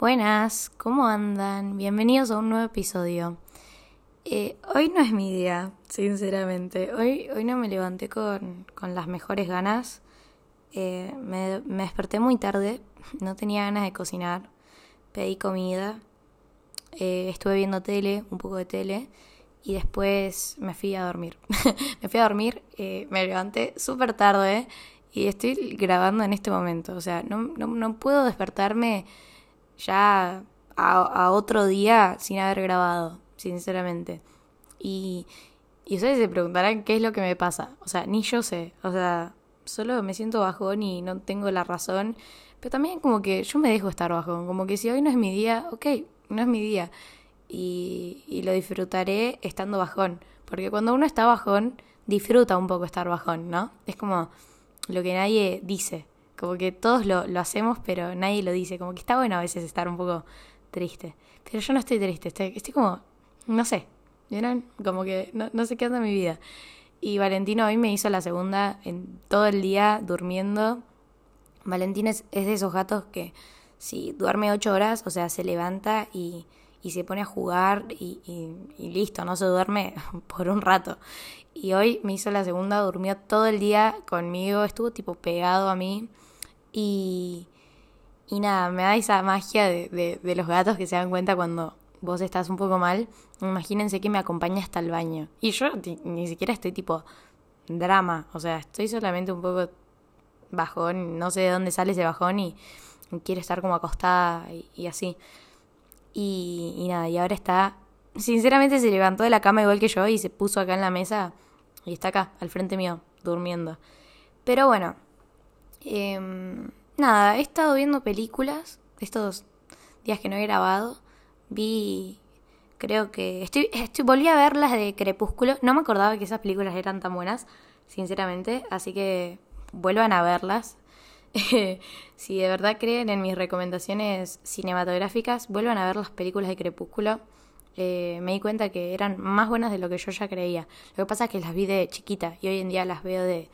Buenas, ¿cómo andan? Bienvenidos a un nuevo episodio. Eh, hoy no es mi día, sinceramente. Hoy, hoy no me levanté con, con las mejores ganas. Eh, me, me desperté muy tarde, no tenía ganas de cocinar. Pedí comida, eh, estuve viendo tele, un poco de tele, y después me fui a dormir. me fui a dormir, me levanté súper tarde y estoy grabando en este momento. O sea, no, no, no puedo despertarme ya a, otro día sin haber grabado, sinceramente. Y, y ustedes se preguntarán qué es lo que me pasa. O sea, ni yo sé. O sea, solo me siento bajón y no tengo la razón. Pero también como que yo me dejo estar bajón. Como que si hoy no es mi día, ok, no es mi día. Y, y lo disfrutaré estando bajón. Porque cuando uno está bajón, disfruta un poco estar bajón, ¿no? Es como lo que nadie dice. Como que todos lo, hacemos, pero nadie lo dice. Como que está bueno a veces estar un poco triste. Pero yo no estoy triste, estoy, estoy como, no sé, ¿vieron? Como que no, sé qué anda mi vida. Y Valentino hoy me hizo la segunda en todo el día durmiendo. Valentín es, de esos gatos que si duerme ocho horas, o sea, se levanta y, se pone a jugar y, y, listo, no se duerme por un rato. Y hoy me hizo la segunda, durmió todo el día conmigo, estuvo tipo pegado a mí. Y, y nada, me da esa magia de, de, los gatos que se dan cuenta cuando vos estás un poco mal. Imagínense que me acompaña hasta el baño. Y yo ni siquiera estoy tipo drama, o sea, estoy solamente un poco bajón, no sé de dónde sale ese bajón y, quiere estar como acostada y, así. Y, y, nada, y ahora está, sinceramente se levantó de la cama igual que yo y se puso acá en la mesa y está acá, al frente mío, durmiendo. Pero bueno, Em, nada, he estado viendo películas estos días que no he grabado. Vi, creo que estoy, estoy volví a ver las de Crepúsculo. No me acordaba que esas películas eran tan buenas, sinceramente, así que vuelvan a verlas. si de verdad creen en mis recomendaciones cinematográficas, vuelvan a ver las películas de Crepúsculo. Eh, me di cuenta que eran más buenas de lo que yo ya creía. Lo que pasa es que las vi de chiquita y hoy en día las veo de,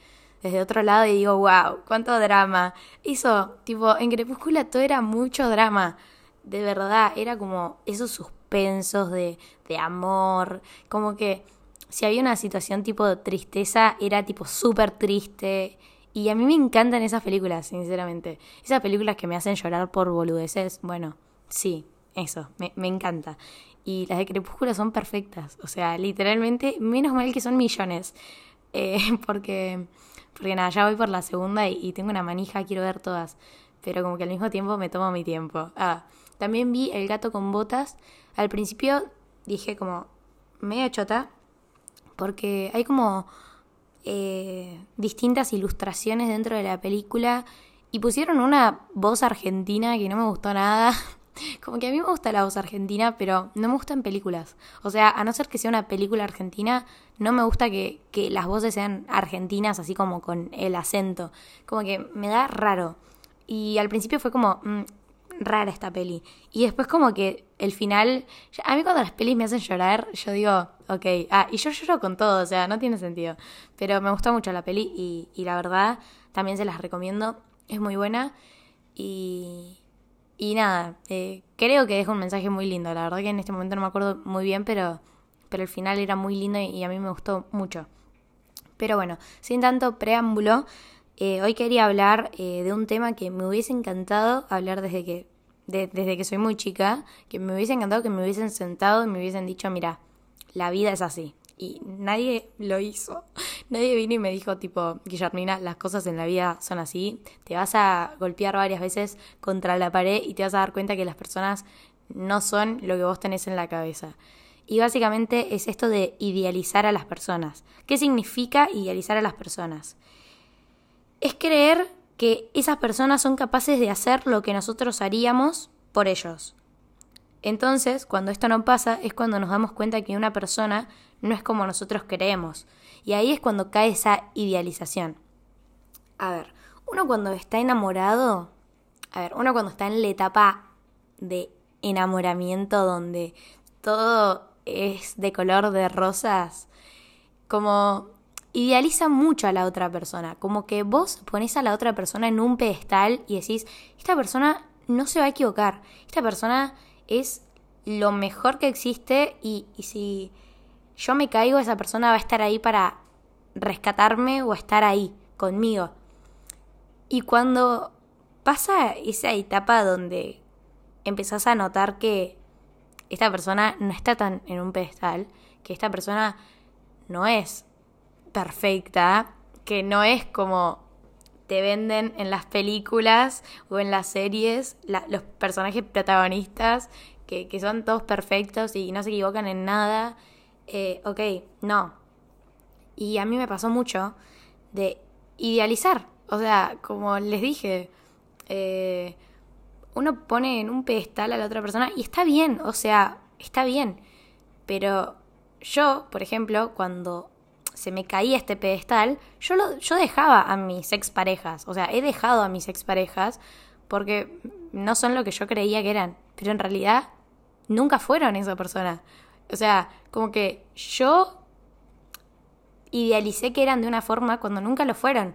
desde otro lado y digo, wow, cuánto drama. Hizo, tipo, en Crepúsculo todo era mucho drama. De verdad, era como esos suspensos de, de amor. Como que si había una situación tipo de tristeza, era tipo súper triste. Y a mí me encantan esas películas, sinceramente. Esas películas que me hacen llorar por boludeces, bueno, sí, eso, me, me encanta. Y las de Crepúsculo son perfectas. O sea, literalmente, menos mal que son millones. Eh, porque porque nada, ya voy por la segunda y, tengo una manija, quiero ver todas. Pero como que al mismo tiempo me tomo mi tiempo. Ah, también vi El gato con botas. Al principio dije como media chota. Porque hay como eh, distintas ilustraciones dentro de la película. Y pusieron una voz argentina que no me gustó nada. Como que a mí me gusta la voz argentina, pero no me gusta en películas. O sea, a no ser que sea una película argentina, no me gusta que, que las voces sean argentinas, así como con el acento. Como que me da raro. Y al principio fue como, mm, rara esta peli. Y después como que el final, a mí cuando las pelis me hacen llorar, yo digo, ok, ah, y yo lloro con todo, o sea, no tiene sentido. Pero me gustó mucho la peli y, y la verdad también se las recomiendo, es muy buena. Y, y nada, eh, creo que deja un mensaje muy lindo. La verdad que en este momento no me acuerdo muy bien, pero, pero el final era muy lindo y, a mí me gustó mucho. Pero bueno, sin tanto preámbulo, eh, hoy quería hablar eh, de un tema que me hubiese encantado hablar desde que, desde que soy muy chica, que me hubiese encantado que me hubiesen sentado y me hubiesen dicho, mira, la vida es así. Y nadie lo hizo. Nadie vino y me dijo, tipo, Guillermina, las cosas en la vida son así. Te vas a golpear varias veces contra la pared y te vas a dar cuenta que las personas no son lo que vos tenés en la cabeza. Y básicamente es esto de idealizar a las personas. ¿Qué significa idealizar a las personas? Es creer que esas personas son capaces de hacer lo que nosotros haríamos por ellos. Entonces, cuando esto no pasa, es cuando nos damos cuenta que una persona no es como nosotros creemos. Y ahí es cuando cae esa idealización. A ver, uno cuando está enamorado, a ver, uno cuando está en la etapa de enamoramiento donde todo es de color de rosas, como idealiza mucho a la otra persona, como que vos pones a la otra persona en un pedestal y decís, esta persona no se va a equivocar. Esta persona es lo mejor que existe y, y si yo me caigo, esa persona va a estar ahí para rescatarme o estar ahí conmigo. Y cuando pasa esa etapa donde empezás a notar que esta persona no está tan en un pedestal, que esta persona no es perfecta, que no es como te venden en las películas o en las series los personajes protagonistas que, que, son todos perfectos y no se equivocan en nada. Eh, ok, no. Y a mí me pasó mucho de idealizar. O sea, como les dije, eh, uno pone en un pedestal a la otra persona y está bien, o sea, está bien. Pero yo, por ejemplo, cuando se me caía este pedestal, yo, lo, yo dejaba a mis exparejas, o sea, he dejado a mis exparejas porque no son lo que yo creía que eran, pero en realidad nunca fueron esa persona. O sea, como que yo idealicé que eran de una forma cuando nunca lo fueron.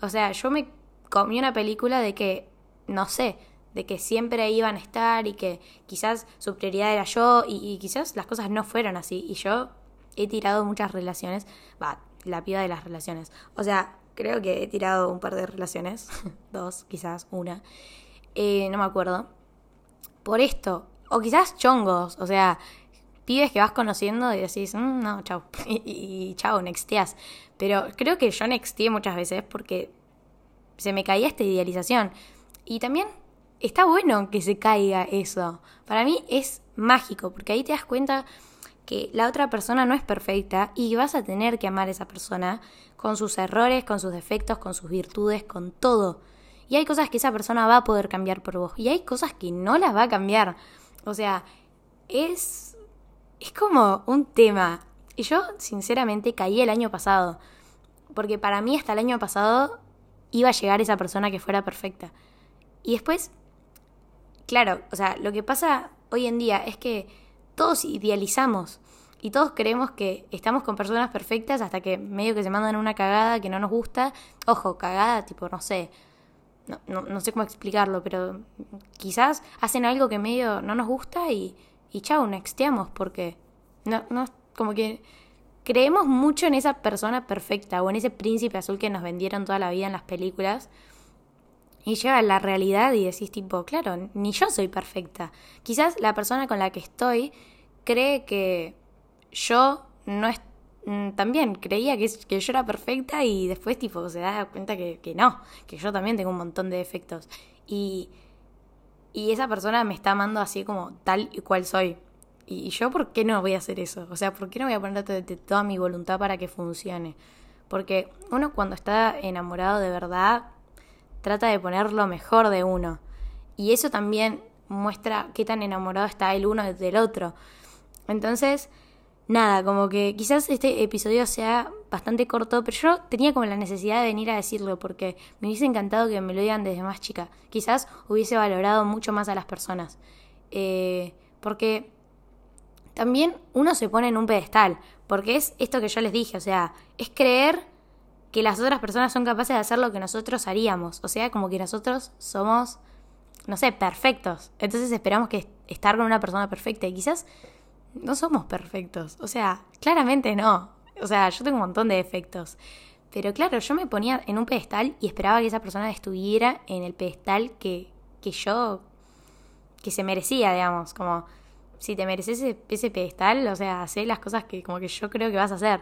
O sea, yo me comí una película de que, no sé, de que siempre iban a estar y que quizás su prioridad era yo y, quizás las cosas no fueron así. Y yo he tirado muchas relaciones, va, la piba de las relaciones. O sea, creo que he tirado un par de relaciones, dos, quizás una, eh, no me acuerdo, por esto. O quizás chongos, o sea, pibes que vas conociendo y decís, mm, no, chau, y, y, chau, nexteas. Pero creo que yo nexteé muchas veces porque se me caía esta idealización. Y también está bueno que se caiga eso. Para mí es mágico, porque ahí te das cuenta que la otra persona no es perfecta y vas a tener que amar a esa persona con sus errores, con sus defectos, con sus virtudes, con todo. Y hay cosas que esa persona va a poder cambiar por vos y hay cosas que no las va a cambiar. O sea, es es como un tema. Y yo, sinceramente, caí el año pasado. Porque para mí, hasta el año pasado, iba a llegar esa persona que fuera perfecta. Y después, claro, o sea, lo que pasa hoy en día es que todos idealizamos. Y todos creemos que estamos con personas perfectas hasta que medio que se mandan una cagada que no nos gusta. Ojo, cagada, tipo, no sé. No, no, no sé cómo explicarlo, pero quizás hacen algo que medio no nos gusta y y chau, nexteamos porque no, no, como que creemos mucho en esa persona perfecta o en ese príncipe azul que nos vendieron toda la vida en las películas. Y llega la realidad y decís tipo, claro, ni yo soy perfecta. Quizás la persona con la que estoy cree que yo no es mm, también creía que, que yo era perfecta y después tipo se da cuenta que, que no, que yo también tengo un montón de defectos. Y y esa persona me está amando así como tal y cual soy. Y yo, ¿por qué no voy a hacer eso? O sea, ¿por qué no voy a poner toda mi voluntad para que funcione? Porque uno cuando está enamorado de verdad, trata de poner lo mejor de uno. Y eso también muestra qué tan enamorado está el uno del otro. Entonces, nada, como que quizás este episodio sea bastante corto, pero yo tenía como la necesidad de venir a decirlo porque me hubiese encantado que me lo digan desde más chica. Quizás hubiese valorado mucho más a las personas. Eh, porque también uno se pone en un pedestal, porque es esto que yo les dije, o sea, es creer que las otras personas son capaces de hacer lo que nosotros haríamos, o sea, como que nosotros somos, no sé, perfectos. Entonces esperamos que estar con una persona perfecta y quizás no somos perfectos. O sea, claramente no. O sea, yo tengo un montón de defectos. Pero claro, yo me ponía en un pedestal y esperaba que esa persona estuviera en el pedestal que, que yo, que se merecía, digamos. Como, si te mereces ese, pedestal, o sea, hacer las cosas que como que yo creo que vas a hacer.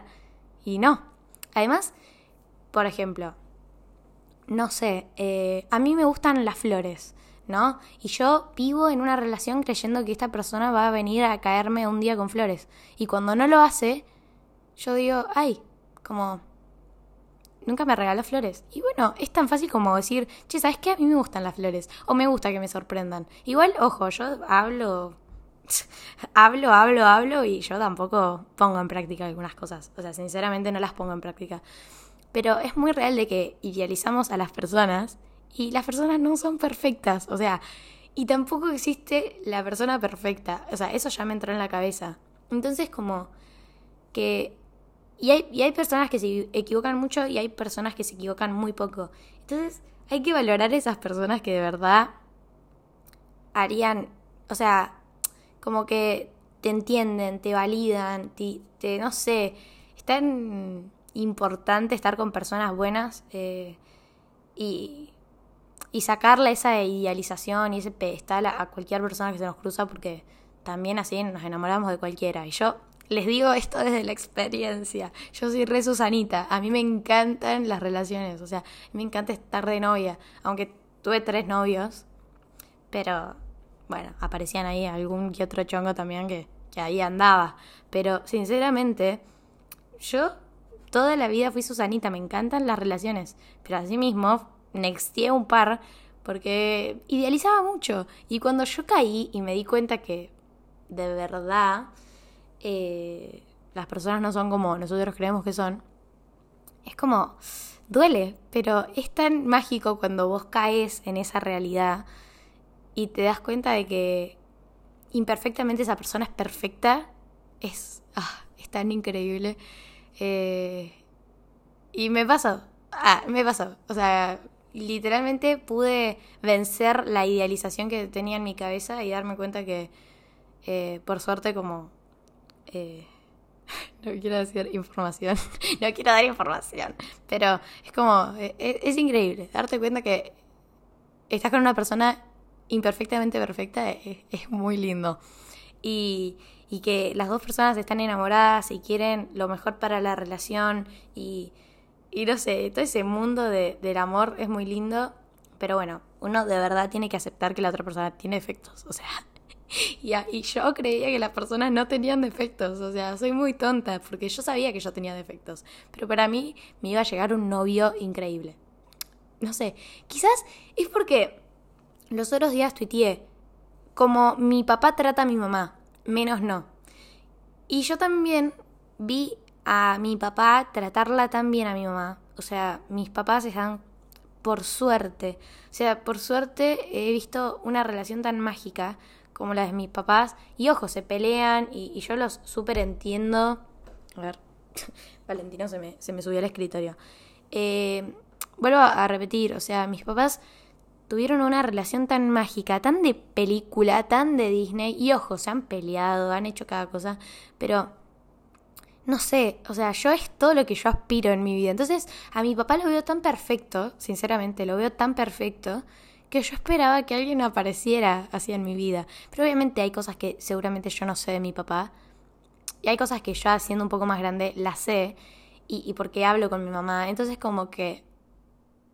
Y no. Además, por ejemplo, no sé, eh, a mí me gustan las flores. ¿No? Y yo vivo en una relación creyendo que esta persona va a venir a caerme un día con flores. Y cuando no lo hace, yo digo, ay, como, nunca me regaló flores. Y bueno, es tan fácil como decir, che, ¿sabes qué? A mí me gustan las flores. O me gusta que me sorprendan. Igual, ojo, yo hablo, hablo, hablo, hablo y yo tampoco pongo en práctica algunas cosas. O sea, sinceramente no las pongo en práctica. Pero es muy real de que idealizamos a las personas y las personas no son perfectas, o sea, y tampoco existe la persona perfecta, o sea, eso ya me entró en la cabeza. Entonces como que... Y hay, y hay personas que se equivocan mucho y hay personas que se equivocan muy poco. Entonces hay que valorar esas personas que de verdad harían, o sea, como que te entienden, te validan, te, no sé, es tan importante estar con personas buenas eh, y, y sacarle esa idealización y ese pedestal a, cualquier persona que se nos cruza porque también así nos enamoramos de cualquiera. Y yo les digo esto desde la experiencia. Yo soy re Susanita. A mí me encantan las relaciones. O sea, me encanta estar de novia. Aunque tuve tres novios. Pero, bueno, aparecían ahí algún que otro chongo también que, que ahí andaba. Pero, sinceramente, yo toda la vida fui Susanita. Me encantan las relaciones. Pero así nexteé un par porque idealizaba mucho. Y cuando yo caí y me di cuenta que de verdad eh, las personas no son como nosotros creemos que son, es como, duele, pero es tan mágico cuando vos caes en esa realidad y te das cuenta de que imperfectamente esa persona es perfecta, es, ah, es tan increíble. Eh, y me pasó, ah, me pasó, o sea, literalmente pude vencer la idealización que tenía en mi cabeza y darme cuenta que, eh, por suerte, como eh, no quiero decir información, no quiero dar información, pero es como, eh, es, increíble darte cuenta que estás con una persona imperfectamente perfecta, es, muy lindo. Y, y, que las dos personas están enamoradas y quieren lo mejor para la relación y, y no sé, todo ese mundo de, del amor es muy lindo, pero bueno, uno de verdad tiene que aceptar que la otra persona tiene defectos, o sea, Y, yo creía que las personas no tenían defectos, o sea, soy muy tonta, porque yo sabía que yo tenía defectos, pero para mí me iba a llegar un novio increíble. No sé, quizás es porque los otros días tuiteé, como mi papá trata a mi mamá, menos no. Y yo también vi a mi papá tratarla tan bien a mi mamá. O sea, mis papás están por suerte. O sea, por suerte he visto una relación tan mágica como la de mis papás. Y ojo, se pelean y, yo los súper entiendo. A ver, Valentino se me, se me subió al escritorio. Eh, vuelvo a, repetir, o sea, mis papás tuvieron una relación tan mágica, tan de película, tan de Disney. Y ojo, se han peleado, han hecho cada cosa. Pero no sé, o sea, yo es todo lo que yo aspiro en mi vida. Entonces, a mi papá lo veo tan perfecto, sinceramente, lo veo tan perfecto, que yo esperaba que alguien apareciera así en mi vida. Pero obviamente hay cosas que seguramente yo no sé de mi papá. Y hay cosas que yo, siendo un poco más grande, las sé. Y, y porque hablo con mi mamá. Entonces, como que.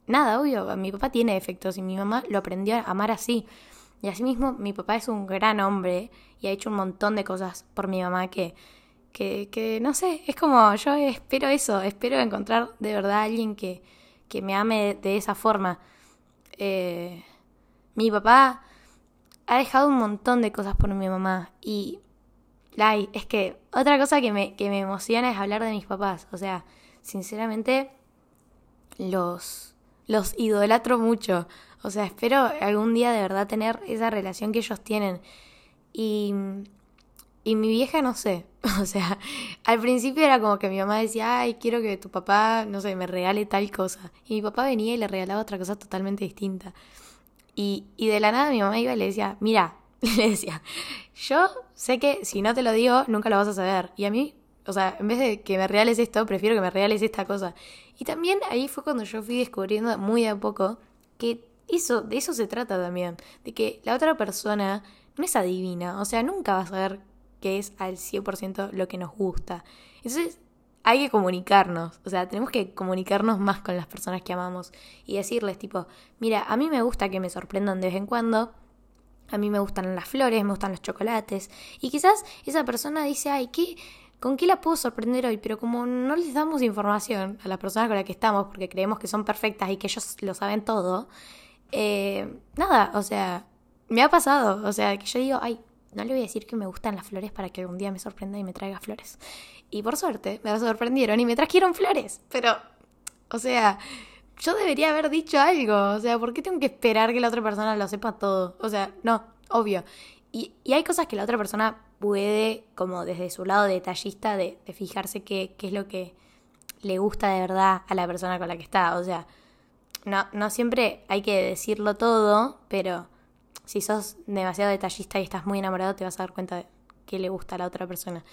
Nada, obvio, mi papá tiene defectos y mi mamá lo aprendió a amar así. Y asimismo, mi papá es un gran hombre y ha hecho un montón de cosas por mi mamá que, que, no sé, es como yo espero eso, espero encontrar de verdad a alguien que, que me ame de, esa forma. Eh, mi papá ha dejado un montón de cosas por mi mamá y Lai, es que otra cosa que me, que me emociona es hablar de mis papás. O sea, sinceramente, los, los idolatro mucho. O sea, espero algún día de verdad tener esa relación que ellos tienen. Y, y mi vieja, no sé. O sea, al principio era como que mi mamá decía, ay, quiero que tu papá, no sé, me regale tal cosa. Y mi papá venía y le regalaba otra cosa totalmente distinta. Y, y de la nada mi mamá iba y le decía, mira, le decía, yo sé que si no te lo digo, nunca lo vas a saber. Y a mí, o sea, en vez de que me regales esto, prefiero que me regales esta cosa. Y también ahí fue cuando yo fui descubriendo muy a poco que eso, de eso se trata también, de que la otra persona no es adivina, o sea, nunca va a saber qué es al 100% lo que nos gusta. Entonces, hay que comunicarnos, o sea, tenemos que comunicarnos más con las personas que amamos y decirles tipo, mira, a mí me gusta que me sorprendan de vez en cuando, a mí me gustan las flores, me gustan los chocolates y quizás esa persona dice, ay, ¿qué? ¿Con qué la puedo sorprender hoy? Pero como no les damos información a las personas con las que estamos porque creemos que son perfectas y que ellos lo saben todo, eh, nada, o sea, me ha pasado, o sea, que yo digo, ay, no le voy a decir que me gustan las flores para que algún día me sorprenda y me traiga flores. Y por suerte me sorprendieron y me trajeron flores. Pero, o sea, yo debería haber dicho algo. O sea, ¿por qué tengo que esperar que la otra persona lo sepa todo? O sea, no, obvio. Y, y hay cosas que la otra persona puede, como desde su lado detallista, de, de fijarse qué, qué es lo que le gusta de verdad a la persona con la que está. O sea, no, no siempre hay que decirlo todo, pero si sos demasiado detallista y estás muy enamorado, te vas a dar cuenta de que le gusta a la otra persona.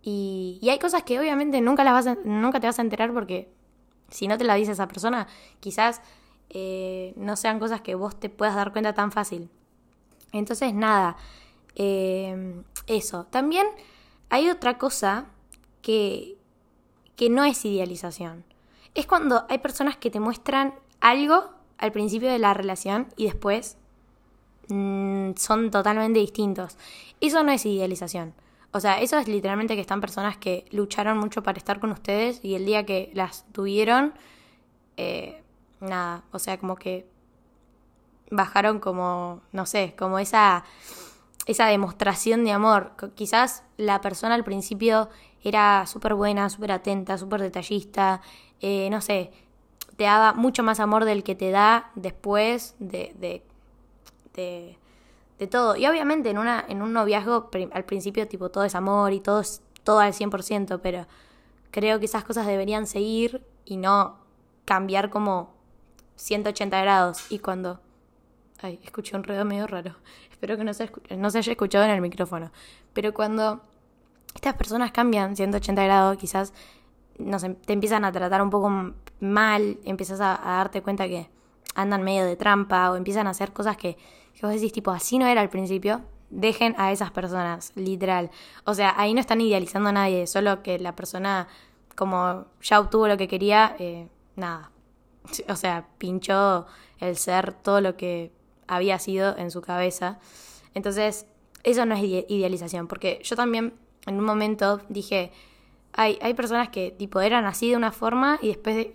Y, y hay cosas que obviamente nunca, las vas nunca te vas a enterar porque si no te la dice esa persona, quizás eh, no sean cosas que vos te puedas dar cuenta tan fácil. Entonces, nada, eh, eso. También hay otra cosa que, que no es idealización. Es cuando hay personas que te muestran algo al principio de la relación y después Mm, son totalmente distintos. Eso no es idealización. O sea, eso es literalmente que están personas que lucharon mucho para estar con ustedes y el día que las tuvieron, eh, nada, o sea, como que bajaron como, no sé, como esa, esa demostración de amor. Quizás la persona al principio era súper buena, súper atenta, súper detallista, eh, no sé, te daba mucho más amor del que te da después de, de de, todo. Y obviamente en, una, en un noviazgo al principio tipo todo es amor y todo es todo al 100%, pero creo que esas cosas deberían seguir y no cambiar como 180 grados. Y cuando... Ay, escuché un ruido medio raro. Espero que no se, no se haya escuchado en el micrófono. Pero cuando estas personas cambian 180 grados, quizás no te empiezan a tratar un poco mal, empiezas a darte cuenta que andan medio de trampa o empiezan a hacer cosas que, que vos decís, tipo, así no era al principio, dejen a esas personas, literal. O sea, ahí no están idealizando a nadie, solo que la persona, como ya obtuvo lo que quería, eh, nada. O sea, pinchó el ser todo lo que había sido en su cabeza. Entonces, eso no es idealización, porque yo también en un momento dije, hay, hay personas que tipo eran así de una forma y después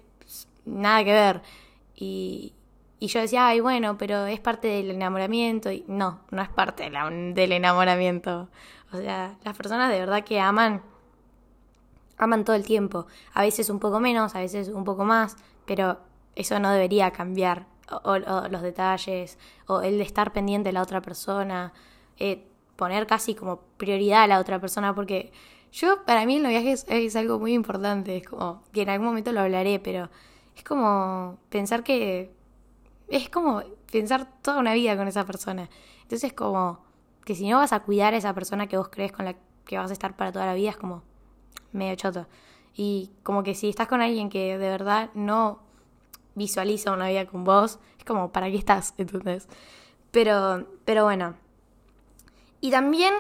nada que ver. Y, y yo decía, ay, bueno, pero es parte del enamoramiento. Y no, no es parte del enamoramiento. O sea, las personas de verdad que aman, aman todo el tiempo. A veces un poco menos, a veces un poco más, pero eso no debería cambiar. O, los detalles, o el de estar pendiente de la otra persona, eh, poner casi como prioridad a la otra persona, porque yo, para mí el noviaje es, es algo muy importante. Es como, que en algún momento lo hablaré, pero es como pensar que es como pensar toda una vida con esa persona. Entonces, como que si no vas a cuidar a esa persona que vos crees con la que vas a estar para toda la vida, es como medio choto. Y como que si estás con alguien que de verdad no visualiza una vida con vos, es como, ¿para qué estás? Entonces, pero, pero bueno. Y también,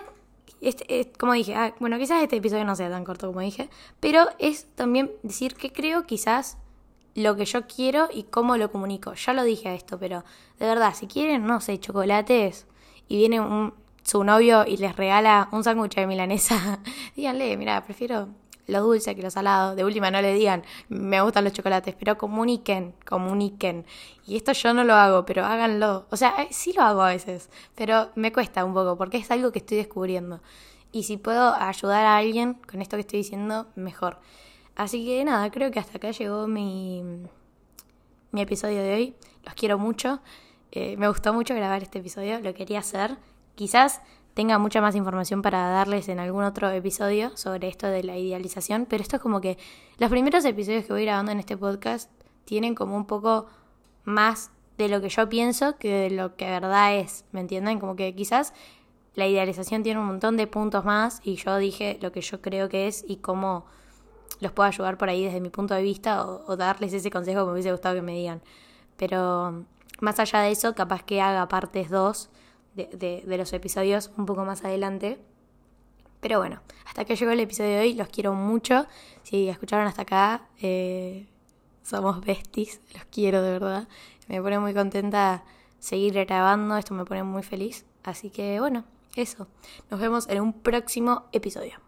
este, como dije, ah, bueno, quizás este episodio no sea tan corto como dije, pero es también decir que creo quizás lo que yo quiero y cómo lo comunico. Ya lo dije a esto, pero de verdad, si quieren, no sé, chocolates y viene un, su novio y les regala un sándwich de milanesa, díganle, mira, prefiero lo dulce que lo salado. De última no le digan, me gustan los chocolates, pero comuniquen, comuniquen. Y esto yo no lo hago, pero háganlo. O sea, eh, sí lo hago a veces, pero me cuesta un poco porque es algo que estoy descubriendo. Y si puedo ayudar a alguien con esto que estoy diciendo, mejor. Así que nada, creo que hasta acá llegó mi, mi episodio de hoy. Los quiero mucho. Eh, me gustó mucho grabar este episodio, lo quería hacer. Quizás tenga mucha más información para darles en algún otro episodio sobre esto de la idealización, pero esto es como que los primeros episodios que voy grabando en este podcast tienen como un poco más de lo que yo pienso que de lo que verdad es, ¿me entienden? Como que quizás la idealización tiene un montón de puntos más y yo dije lo que yo creo que es y cómo los puedo ayudar por ahí desde mi punto de vista o, darles ese consejo que me hubiese gustado que me digan. Pero más allá de eso, capaz que haga partes 2 de, de, los episodios un poco más adelante. Pero bueno, hasta que llegó el episodio de hoy, los quiero mucho. Si escucharon hasta acá, eh, somos besties, los quiero de verdad. Me pone muy contenta seguir grabando, esto me pone muy feliz. Así que bueno, eso. Nos vemos en un próximo episodio.